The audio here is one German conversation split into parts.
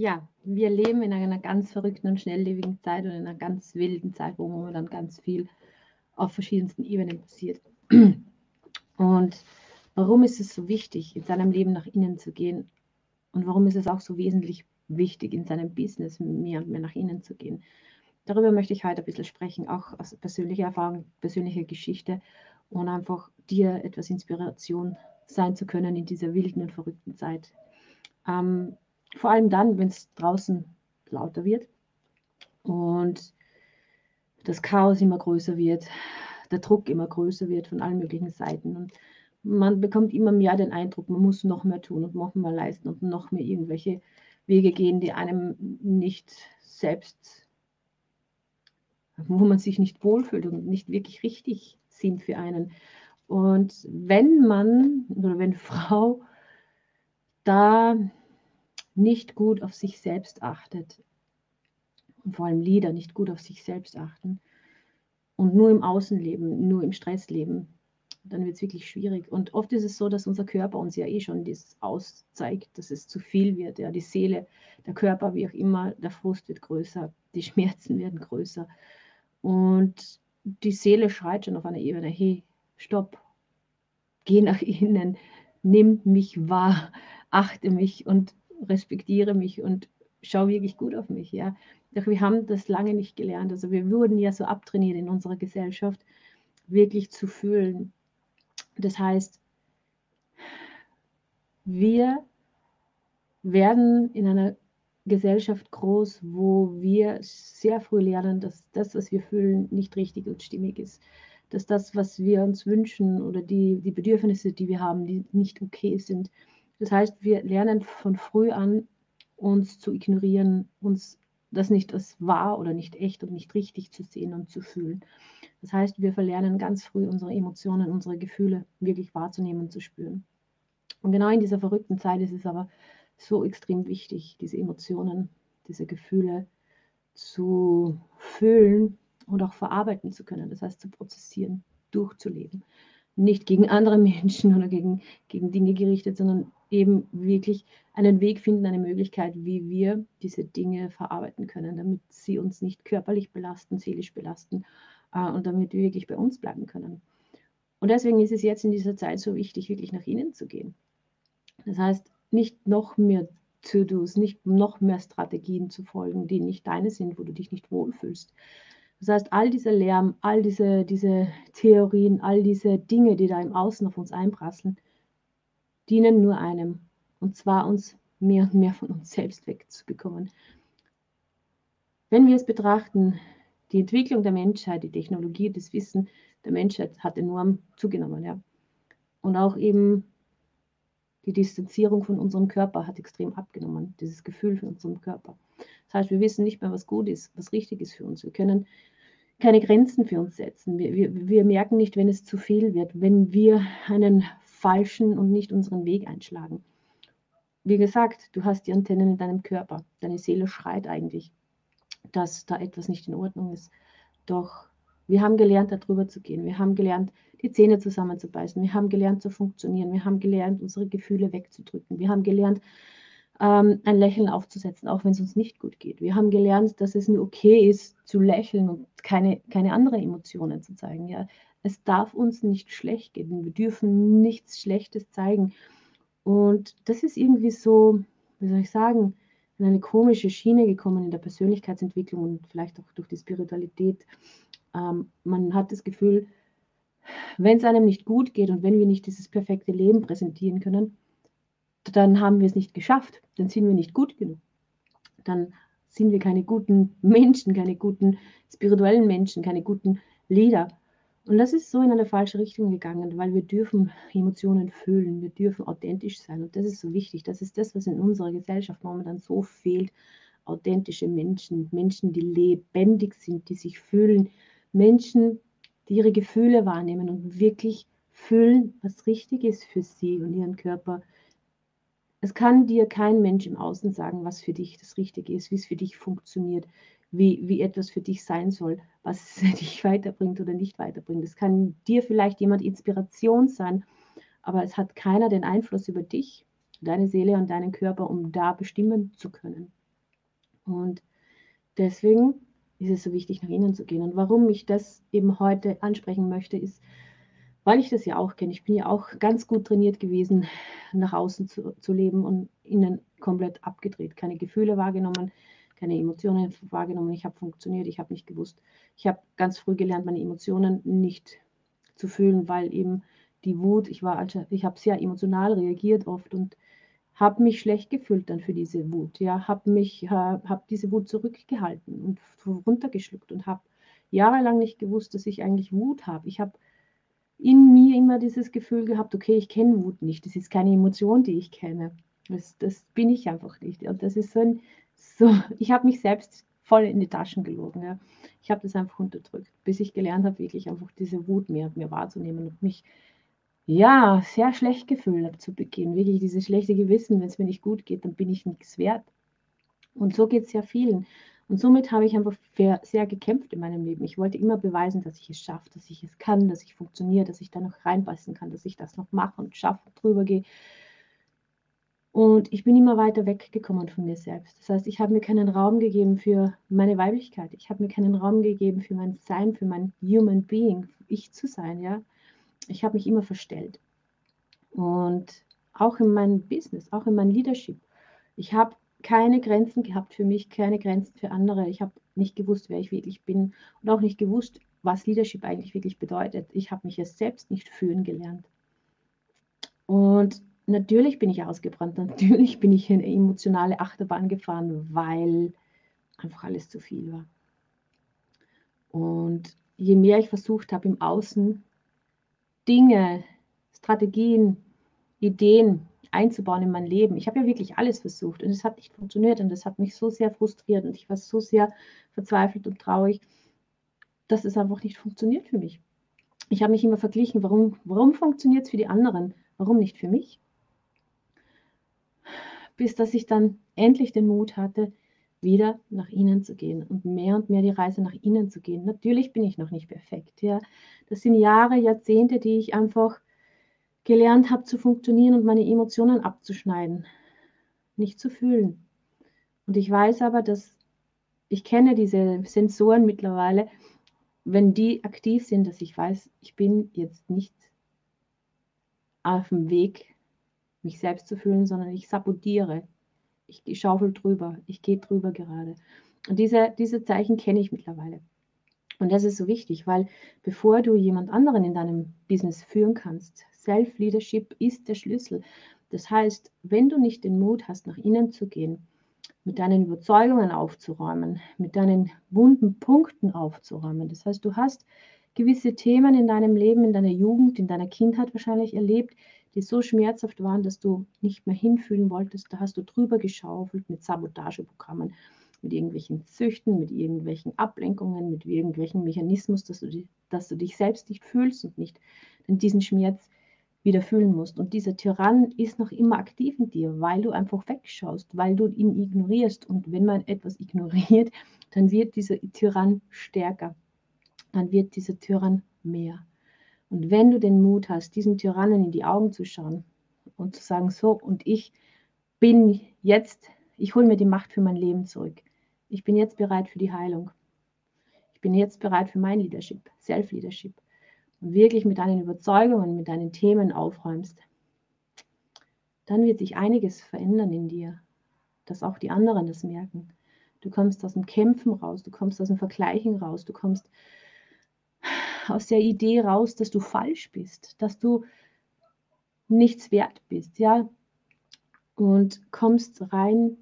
ja, wir leben in einer ganz verrückten und schnelllebigen Zeit und in einer ganz wilden Zeit, wo momentan ganz viel auf verschiedensten Ebenen passiert. Und warum ist es so wichtig, in seinem Leben nach innen zu gehen? Und warum ist es auch so wesentlich wichtig, in seinem Business mehr und mehr nach innen zu gehen? Darüber möchte ich heute ein bisschen sprechen, auch aus persönlicher Erfahrung, persönlicher Geschichte und einfach dir etwas Inspiration sein zu können in dieser wilden und verrückten Zeit. Ähm, vor allem dann, wenn es draußen lauter wird und das Chaos immer größer wird, der Druck immer größer wird von allen möglichen Seiten. Und man bekommt immer mehr den Eindruck, man muss noch mehr tun und noch mehr leisten und noch mehr irgendwelche Wege gehen, die einem nicht selbst, wo man sich nicht wohlfühlt und nicht wirklich richtig sind für einen. Und wenn man oder wenn Frau da nicht gut auf sich selbst achtet, und vor allem Lieder nicht gut auf sich selbst achten und nur im Außen leben, nur im Stress leben, dann wird es wirklich schwierig. Und oft ist es so, dass unser Körper uns ja eh schon das auszeigt, dass es zu viel wird. Ja, die Seele, der Körper, wie auch immer, der Frust wird größer, die Schmerzen werden größer. Und die Seele schreit schon auf einer Ebene, hey, stopp, geh nach innen, nimm mich wahr, achte mich und respektiere mich und schau wirklich gut auf mich. Ja. Doch wir haben das lange nicht gelernt. Also wir wurden ja so abtrainiert in unserer Gesellschaft, wirklich zu fühlen. Das heißt, wir werden in einer Gesellschaft groß, wo wir sehr früh lernen, dass das, was wir fühlen, nicht richtig und stimmig ist. Dass das, was wir uns wünschen oder die, die Bedürfnisse, die wir haben, die nicht okay sind. Das heißt, wir lernen von früh an, uns zu ignorieren, uns das nicht als wahr oder nicht echt und nicht richtig zu sehen und zu fühlen. Das heißt, wir verlernen ganz früh unsere Emotionen, unsere Gefühle wirklich wahrzunehmen und zu spüren. Und genau in dieser verrückten Zeit ist es aber so extrem wichtig, diese Emotionen, diese Gefühle zu fühlen und auch verarbeiten zu können. Das heißt, zu prozessieren, durchzuleben. Nicht gegen andere Menschen oder gegen, gegen Dinge gerichtet, sondern eben wirklich einen Weg finden, eine Möglichkeit, wie wir diese Dinge verarbeiten können, damit sie uns nicht körperlich belasten, seelisch belasten äh, und damit wir wirklich bei uns bleiben können. Und deswegen ist es jetzt in dieser Zeit so wichtig, wirklich nach innen zu gehen. Das heißt, nicht noch mehr To-Dos, nicht noch mehr Strategien zu folgen, die nicht deine sind, wo du dich nicht wohlfühlst. Das heißt, all dieser Lärm, all diese, diese Theorien, all diese Dinge, die da im Außen auf uns einprasseln, dienen nur einem, und zwar uns mehr und mehr von uns selbst wegzubekommen. Wenn wir es betrachten, die Entwicklung der Menschheit, die Technologie, das Wissen der Menschheit hat enorm zugenommen. Ja. Und auch eben die Distanzierung von unserem Körper hat extrem abgenommen, dieses Gefühl von unserem Körper. Das heißt, wir wissen nicht mehr, was gut ist, was richtig ist für uns. Wir können keine Grenzen für uns setzen. Wir, wir, wir merken nicht, wenn es zu viel wird, wenn wir einen falschen und nicht unseren Weg einschlagen. Wie gesagt, du hast die Antennen in deinem Körper. Deine Seele schreit eigentlich, dass da etwas nicht in Ordnung ist. Doch wir haben gelernt, darüber zu gehen. Wir haben gelernt, die Zähne zusammenzubeißen. Wir haben gelernt zu funktionieren. Wir haben gelernt, unsere Gefühle wegzudrücken. Wir haben gelernt, ähm, ein Lächeln aufzusetzen, auch wenn es uns nicht gut geht. Wir haben gelernt, dass es nur okay ist, zu lächeln und keine, keine anderen Emotionen zu zeigen. Ja? Es darf uns nicht schlecht gehen. Wir dürfen nichts Schlechtes zeigen. Und das ist irgendwie so, wie soll ich sagen, in eine komische Schiene gekommen in der Persönlichkeitsentwicklung und vielleicht auch durch die Spiritualität. Ähm, man hat das Gefühl, wenn es einem nicht gut geht und wenn wir nicht dieses perfekte Leben präsentieren können, dann haben wir es nicht geschafft. Dann sind wir nicht gut genug. Dann sind wir keine guten Menschen, keine guten spirituellen Menschen, keine guten Leader. Und das ist so in eine falsche Richtung gegangen, weil wir dürfen Emotionen fühlen, wir dürfen authentisch sein. Und das ist so wichtig. Das ist das, was in unserer Gesellschaft momentan so fehlt. Authentische Menschen, Menschen, die lebendig sind, die sich fühlen, Menschen, die ihre Gefühle wahrnehmen und wirklich fühlen, was richtig ist für sie und ihren Körper. Es kann dir kein Mensch im Außen sagen, was für dich das Richtige ist, wie es für dich funktioniert wie, wie etwas für dich sein soll, was dich weiterbringt oder nicht weiterbringt. Es kann dir vielleicht jemand Inspiration sein, aber es hat keiner den Einfluss über dich, deine Seele und deinen Körper, um da bestimmen zu können. Und deswegen ist es so wichtig, nach innen zu gehen. Und warum ich das eben heute ansprechen möchte, ist, weil ich das ja auch kenne. Ich bin ja auch ganz gut trainiert gewesen, nach außen zu, zu leben und innen komplett abgedreht. Keine Gefühle wahrgenommen, keine Emotionen wahrgenommen. Ich habe funktioniert, ich habe nicht gewusst. Ich habe ganz früh gelernt, meine Emotionen nicht zu fühlen, weil eben die Wut, ich war, ich habe sehr emotional reagiert oft und habe mich schlecht gefühlt dann für diese Wut. Ja, habe mich, habe diese Wut zurückgehalten und runtergeschluckt und habe jahrelang nicht gewusst, dass ich eigentlich Wut habe. Ich habe in mir immer dieses Gefühl gehabt, okay, ich kenne Wut nicht. Das ist keine Emotion, die ich kenne. Das, das bin ich einfach nicht. Und das ist so ein, so, ich habe mich selbst voll in die Taschen gelogen. Ja. Ich habe das einfach unterdrückt, bis ich gelernt habe, wirklich einfach diese Wut mehr, mehr wahrzunehmen und mich ja, sehr schlecht gefühlt habe zu Beginn. Wirklich dieses schlechte Gewissen, wenn es mir nicht gut geht, dann bin ich nichts wert. Und so geht es ja vielen. Und somit habe ich einfach sehr gekämpft in meinem Leben. Ich wollte immer beweisen, dass ich es schaffe, dass ich es kann, dass ich funktioniere, dass ich da noch reinpassen kann, dass ich das noch mache und schaffe, drüber gehe. Und ich bin immer weiter weggekommen von mir selbst. Das heißt, ich habe mir keinen Raum gegeben für meine Weiblichkeit. Ich habe mir keinen Raum gegeben für mein Sein, für mein Human Being, ich zu sein, ja ich habe mich immer verstellt. Und auch in meinem Business, auch in meinem Leadership. Ich habe keine Grenzen gehabt für mich, keine Grenzen für andere. Ich habe nicht gewusst, wer ich wirklich bin und auch nicht gewusst, was Leadership eigentlich wirklich bedeutet. Ich habe mich es selbst nicht fühlen gelernt. Und natürlich bin ich ausgebrannt, natürlich bin ich in eine emotionale Achterbahn gefahren, weil einfach alles zu viel war. Und je mehr ich versucht habe, im Außen Dinge, Strategien, Ideen einzubauen in mein Leben. Ich habe ja wirklich alles versucht und es hat nicht funktioniert und das hat mich so sehr frustriert und ich war so sehr verzweifelt und traurig, dass es einfach nicht funktioniert für mich. Ich habe mich immer verglichen, warum, warum funktioniert es für die anderen, warum nicht für mich? Bis dass ich dann endlich den Mut hatte, wieder nach innen zu gehen und mehr und mehr die Reise nach innen zu gehen. Natürlich bin ich noch nicht perfekt. Ja. Das sind Jahre, Jahrzehnte, die ich einfach gelernt habe zu funktionieren und meine Emotionen abzuschneiden, nicht zu fühlen. Und ich weiß aber, dass ich kenne diese Sensoren mittlerweile, wenn die aktiv sind, dass ich weiß, ich bin jetzt nicht auf dem Weg, mich selbst zu fühlen, sondern ich sabotiere ich schaufel drüber, ich gehe drüber gerade. Und diese, diese Zeichen kenne ich mittlerweile. Und das ist so wichtig, weil bevor du jemand anderen in deinem Business führen kannst, Self-Leadership ist der Schlüssel. Das heißt, wenn du nicht den Mut hast, nach innen zu gehen, mit deinen Überzeugungen aufzuräumen, mit deinen wunden Punkten aufzuräumen, das heißt, du hast gewisse Themen in deinem Leben, in deiner Jugend, in deiner Kindheit wahrscheinlich erlebt, die so schmerzhaft waren, dass du nicht mehr hinfühlen wolltest. Da hast du drüber geschaufelt mit Sabotageprogrammen, mit irgendwelchen Züchten, mit irgendwelchen Ablenkungen, mit irgendwelchen Mechanismus, dass du, dass du dich selbst nicht fühlst und nicht diesen Schmerz wieder fühlen musst. Und dieser Tyrann ist noch immer aktiv in dir, weil du einfach wegschaust, weil du ihn ignorierst. Und wenn man etwas ignoriert, dann wird dieser Tyrann stärker. Dann wird dieser Tyrann mehr. Und wenn du den Mut hast, diesen Tyrannen in die Augen zu schauen und zu sagen, so, und ich bin jetzt, ich hole mir die Macht für mein Leben zurück. Ich bin jetzt bereit für die Heilung. Ich bin jetzt bereit für mein Leadership, Self-Leadership. Und wirklich mit deinen Überzeugungen, mit deinen Themen aufräumst, dann wird sich einiges verändern in dir, dass auch die anderen das merken. Du kommst aus dem Kämpfen raus, du kommst aus dem Vergleichen raus, du kommst aus der Idee raus, dass du falsch bist, dass du nichts wert bist, ja, und kommst rein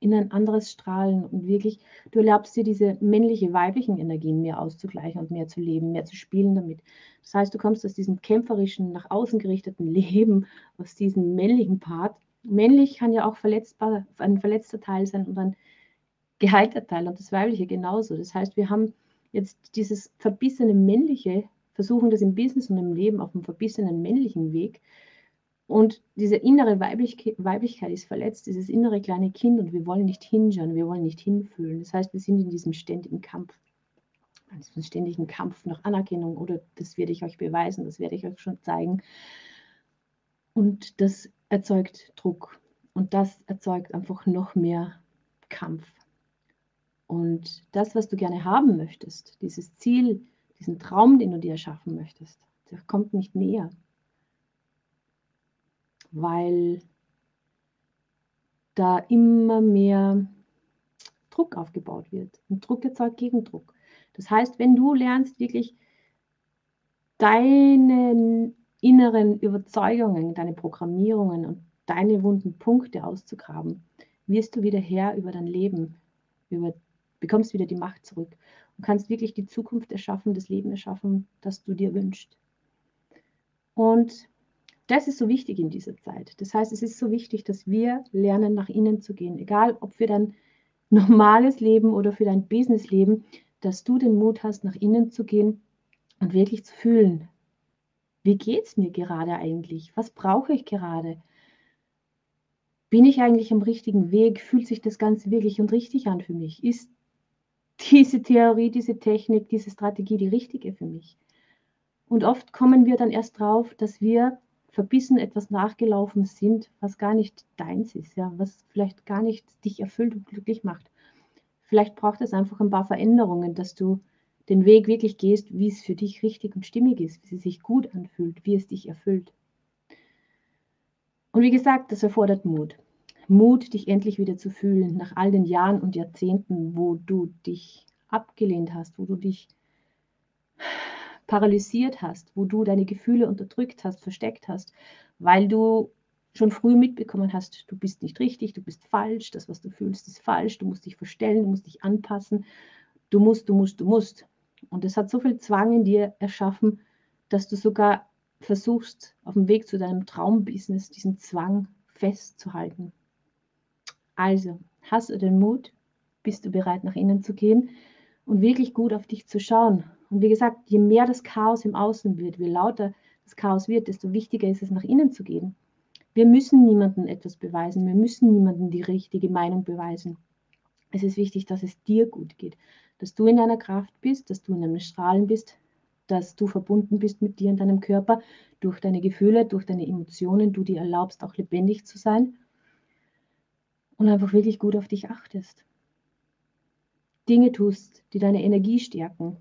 in ein anderes Strahlen und wirklich, du erlaubst dir diese männliche, weiblichen Energien mehr auszugleichen und mehr zu leben, mehr zu spielen damit. Das heißt, du kommst aus diesem kämpferischen, nach außen gerichteten Leben, aus diesem männlichen Part. Männlich kann ja auch verletzbar, ein verletzter Teil sein und ein geheilter Teil und das weibliche genauso. Das heißt, wir haben jetzt dieses verbissene männliche, versuchen das im Business und im Leben auf dem verbissenen männlichen Weg. Und diese innere Weiblich Weiblichkeit ist verletzt, dieses innere kleine Kind und wir wollen nicht hinschauen, wir wollen nicht hinfühlen. Das heißt, wir sind in diesem ständigen Kampf, in diesem ständigen Kampf nach Anerkennung oder das werde ich euch beweisen, das werde ich euch schon zeigen. Und das erzeugt Druck und das erzeugt einfach noch mehr Kampf. Und das, was du gerne haben möchtest, dieses Ziel, diesen Traum, den du dir erschaffen möchtest, der kommt nicht näher. Weil da immer mehr Druck aufgebaut wird. Und Druck erzeugt Gegendruck. Das heißt, wenn du lernst, wirklich deine inneren Überzeugungen, deine Programmierungen und deine wunden Punkte auszugraben, wirst du wieder Herr über dein Leben, über, bekommst wieder die Macht zurück und kannst wirklich die Zukunft erschaffen, das Leben erschaffen, das du dir wünschst. Und das ist so wichtig in dieser Zeit. Das heißt, es ist so wichtig, dass wir lernen, nach innen zu gehen, egal ob für dein normales Leben oder für dein Businessleben, dass du den Mut hast, nach innen zu gehen und wirklich zu fühlen, wie geht es mir gerade eigentlich? Was brauche ich gerade? Bin ich eigentlich am richtigen Weg? Fühlt sich das Ganze wirklich und richtig an für mich? Ist diese Theorie, diese Technik, diese Strategie die richtige für mich? Und oft kommen wir dann erst drauf, dass wir verbissen etwas nachgelaufen sind, was gar nicht deins ist, ja, was vielleicht gar nicht dich erfüllt und glücklich macht. Vielleicht braucht es einfach ein paar Veränderungen, dass du den Weg wirklich gehst, wie es für dich richtig und stimmig ist, wie es sich gut anfühlt, wie es dich erfüllt. Und wie gesagt, das erfordert Mut. Mut, dich endlich wieder zu fühlen, nach all den Jahren und Jahrzehnten, wo du dich abgelehnt hast, wo du dich paralysiert hast, wo du deine Gefühle unterdrückt hast, versteckt hast, weil du schon früh mitbekommen hast, du bist nicht richtig, du bist falsch, das, was du fühlst, ist falsch, du musst dich verstellen, du musst dich anpassen, du musst, du musst, du musst. Und es hat so viel Zwang in dir erschaffen, dass du sogar versuchst, auf dem Weg zu deinem Traumbusiness diesen Zwang festzuhalten. Also, hast du den Mut? Bist du bereit, nach innen zu gehen und wirklich gut auf dich zu schauen? Und wie gesagt, je mehr das Chaos im Außen wird, je lauter das Chaos wird, desto wichtiger ist es, nach innen zu gehen. Wir müssen niemandem etwas beweisen. Wir müssen niemandem die richtige Meinung beweisen. Es ist wichtig, dass es dir gut geht, dass du in deiner Kraft bist, dass du in deinem Strahlen bist, dass du verbunden bist mit dir und deinem Körper durch deine Gefühle, durch deine Emotionen, du dir erlaubst, auch lebendig zu sein und einfach wirklich gut auf dich achtest. Dinge tust, die deine Energie stärken.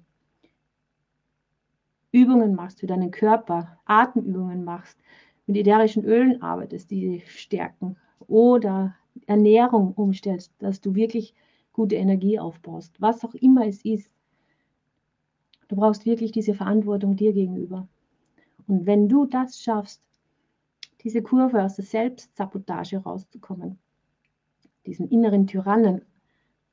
Übungen machst für deinen Körper, Atemübungen machst, mit ätherischen Ölen arbeitest, die stärken oder Ernährung umstellst, dass du wirklich gute Energie aufbaust, was auch immer es ist. Du brauchst wirklich diese Verantwortung dir gegenüber. Und wenn du das schaffst, diese Kurve aus der Selbstsabotage rauszukommen, diesen inneren Tyrannen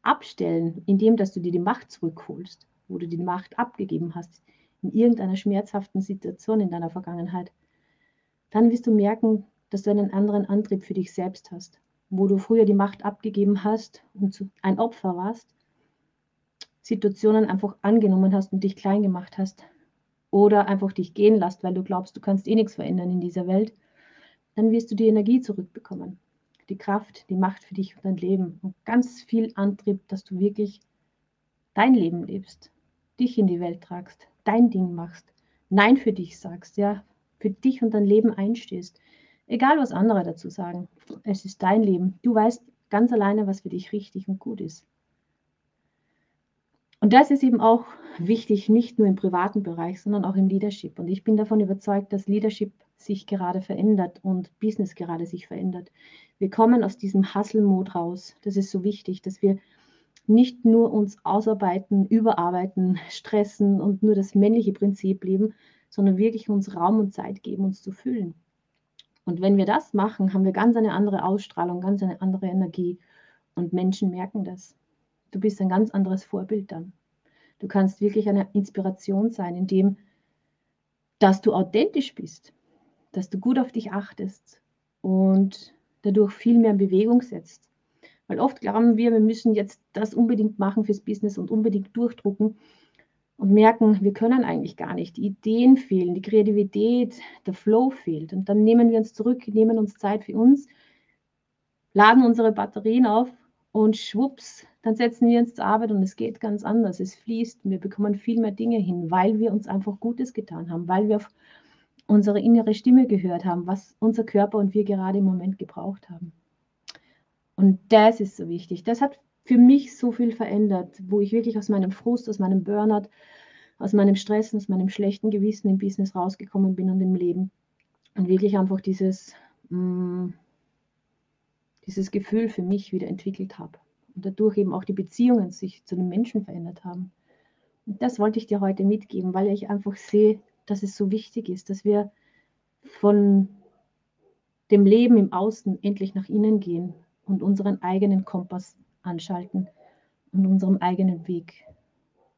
abstellen, indem dass du dir die Macht zurückholst, wo du die Macht abgegeben hast in irgendeiner schmerzhaften Situation in deiner Vergangenheit, dann wirst du merken, dass du einen anderen Antrieb für dich selbst hast, wo du früher die Macht abgegeben hast und ein Opfer warst, Situationen einfach angenommen hast und dich klein gemacht hast oder einfach dich gehen lässt, weil du glaubst, du kannst eh nichts verändern in dieser Welt, dann wirst du die Energie zurückbekommen die Kraft, die Macht für dich und dein Leben und ganz viel Antrieb, dass du wirklich dein Leben lebst, dich in die Welt tragst, dein Ding machst, Nein für dich sagst, ja, für dich und dein Leben einstehst. Egal, was andere dazu sagen. Es ist dein Leben. Du weißt ganz alleine, was für dich richtig und gut ist. Und das ist eben auch wichtig, nicht nur im privaten Bereich, sondern auch im Leadership. Und ich bin davon überzeugt, dass Leadership sich gerade verändert und Business gerade sich verändert. Wir kommen aus diesem Hustle-Mode raus. Das ist so wichtig, dass wir nicht nur uns ausarbeiten, überarbeiten, stressen und nur das männliche Prinzip leben, sondern wirklich uns Raum und Zeit geben, uns zu fühlen. Und wenn wir das machen, haben wir ganz eine andere Ausstrahlung, ganz eine andere Energie und Menschen merken das. Du bist ein ganz anderes Vorbild dann. Du kannst wirklich eine Inspiration sein, indem dass du authentisch bist, dass du gut auf dich achtest und dadurch viel mehr in Bewegung setzt. Weil oft glauben wir, wir müssen jetzt das unbedingt machen fürs Business und unbedingt durchdrucken und merken, wir können eigentlich gar nicht. Die Ideen fehlen, die Kreativität, der Flow fehlt. Und dann nehmen wir uns zurück, nehmen uns Zeit für uns, laden unsere Batterien auf und schwupps, dann setzen wir uns zur Arbeit und es geht ganz anders. Es fließt, wir bekommen viel mehr Dinge hin, weil wir uns einfach Gutes getan haben, weil wir auf unsere innere Stimme gehört haben, was unser Körper und wir gerade im Moment gebraucht haben. Und das ist so wichtig. Das hat für mich so viel verändert, wo ich wirklich aus meinem Frust, aus meinem Burnout, aus meinem Stress, aus meinem schlechten Gewissen im Business rausgekommen bin und im Leben. Und wirklich einfach dieses, mh, mm, dieses Gefühl für mich wieder entwickelt habe. Und dadurch eben auch die Beziehungen sich zu den Menschen verändert haben. Und das wollte ich dir heute mitgeben, weil ich einfach sehe, dass es so wichtig ist, dass wir von dem Leben im Außen endlich nach innen gehen und unseren eigenen Kompass anschalten und unserem eigenen Weg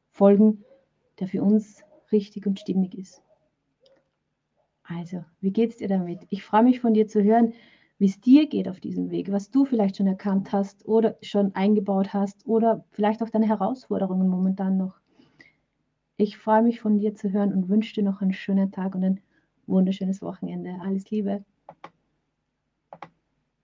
folgen, der für uns richtig und stimmig ist. Also, wie geht es dir damit? Ich freue mich von dir zu hören, wie es dir geht auf diesem Weg, was du vielleicht schon erkannt hast oder schon eingebaut hast oder vielleicht auch deine Herausforderungen momentan noch. Ich freue mich von dir zu hören und wünsche dir noch einen schönen Tag und ein wunderschönes Wochenende. Alles Liebe.